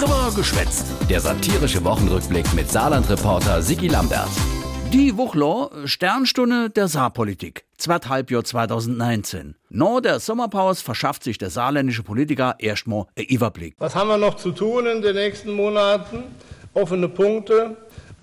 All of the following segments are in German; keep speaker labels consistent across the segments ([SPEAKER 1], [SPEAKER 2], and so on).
[SPEAKER 1] Drüber geschwätzt. Der satirische Wochenrückblick mit Saarland-Reporter Sigi Lambert.
[SPEAKER 2] Die Wuchler Sternstunde der Saarpolitik. Halbjahr 2019. Nach der Sommerpause verschafft sich der saarländische Politiker erstmal einen Überblick.
[SPEAKER 3] Was haben wir noch zu tun in den nächsten Monaten? Offene Punkte.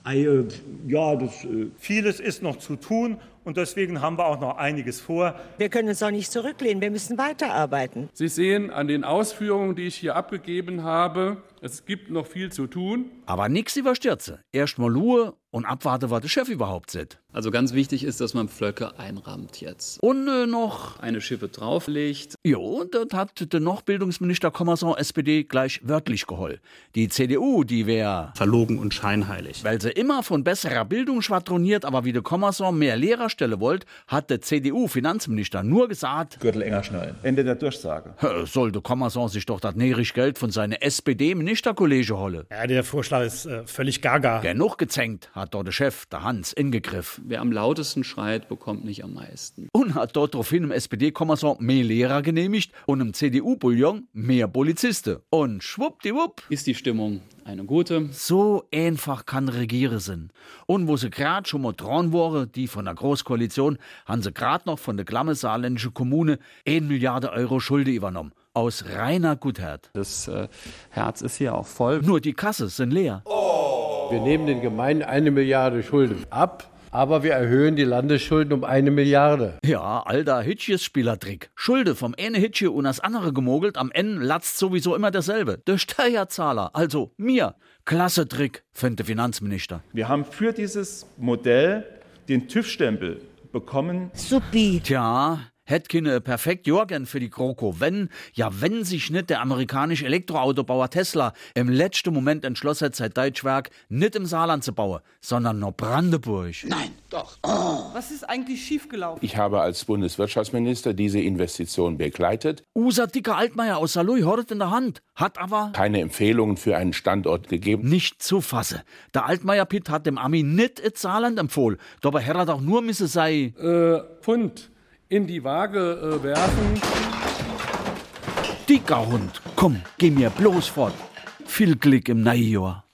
[SPEAKER 4] Äh, ja, das, äh, vieles ist noch zu tun und deswegen haben wir auch noch einiges vor.
[SPEAKER 5] Wir können uns auch nicht zurücklehnen, wir müssen weiterarbeiten.
[SPEAKER 6] Sie sehen an den Ausführungen, die ich hier abgegeben habe, es gibt noch viel zu tun.
[SPEAKER 2] Aber nix überstürze. Erstmal Ruhe und abwarte, was der Chef überhaupt sieht.
[SPEAKER 7] Also ganz wichtig ist, dass man Pflöcke einrammt jetzt.
[SPEAKER 2] Und äh, noch
[SPEAKER 7] eine Schippe drauflegt.
[SPEAKER 2] Jo, das hat der noch Bildungsminister Kommerson SPD gleich wörtlich geholt. Die CDU, die wäre
[SPEAKER 4] verlogen und scheinheilig.
[SPEAKER 2] Weil sie immer von besserer Bildung schwadroniert, aber wie der Kommerson mehr Lehrerstelle wollt, hat der CDU-Finanzminister nur gesagt:
[SPEAKER 8] Gürtel enger schnallen. Ende der Durchsage.
[SPEAKER 2] Sollte Kommerson sich doch das nährig Geld von seiner SPD-Ministerkollege holle.
[SPEAKER 4] Ja, der Vorschlag ist äh, völlig gaga.
[SPEAKER 2] Genug gezänkt, hat dort der Chef, der Hans, ingegriff.
[SPEAKER 7] Wer am lautesten schreit, bekommt nicht am meisten.
[SPEAKER 2] Und hat dort daraufhin im SPD-Kommissar mehr Lehrer genehmigt und im CDU-Bouillon mehr Polizisten. Und schwuppdiwupp
[SPEAKER 7] ist die Stimmung eine gute.
[SPEAKER 2] So einfach kann Regieren sein. Und wo sie grad schon mal dran waren, die von der Großkoalition, haben sie grad noch von der klamme saarländischen Kommune 1 Milliarde Euro Schulde übernommen. Aus reiner Gutheit.
[SPEAKER 7] Das äh, Herz ist hier auch voll.
[SPEAKER 2] Nur die Kasse sind leer.
[SPEAKER 9] Oh. Wir nehmen den Gemeinden eine Milliarde Schulden ab aber wir erhöhen die Landesschulden um eine Milliarde.
[SPEAKER 2] Ja, alter Hitches-Spielertrick. Schulde vom eine Hitche und das andere gemogelt, am Ende latzt sowieso immer derselbe. Der Steuerzahler, also mir. Klasse Trick, findet der Finanzminister.
[SPEAKER 8] Wir haben für dieses Modell den TÜV-Stempel bekommen.
[SPEAKER 5] Supi.
[SPEAKER 2] Tja, hätt keine perfekt Jorgen für die GroKo, wenn, ja wenn sich nicht der amerikanische Elektroautobauer Tesla im letzten Moment entschlossen hat, sein Deutschwerk nicht im Saarland zu bauen, sondern nur Brandenburg.
[SPEAKER 10] Nein, doch. Oh.
[SPEAKER 11] Was ist eigentlich schiefgelaufen?
[SPEAKER 12] Ich habe als Bundeswirtschaftsminister diese Investition begleitet.
[SPEAKER 2] Unser dicker Altmaier aus Saarlouis hat in der Hand, hat aber
[SPEAKER 12] keine Empfehlungen für einen Standort gegeben.
[SPEAKER 2] Nicht zu fassen. Der Altmaier Pitt hat dem Ami nicht ins Saarland empfohlen. Dabei hätte er doch nur müsse sei.
[SPEAKER 6] Äh, Pfund in die Waage äh, werfen.
[SPEAKER 2] Dicker Hund, komm, geh mir bloß fort. Viel Glück im Neujahr.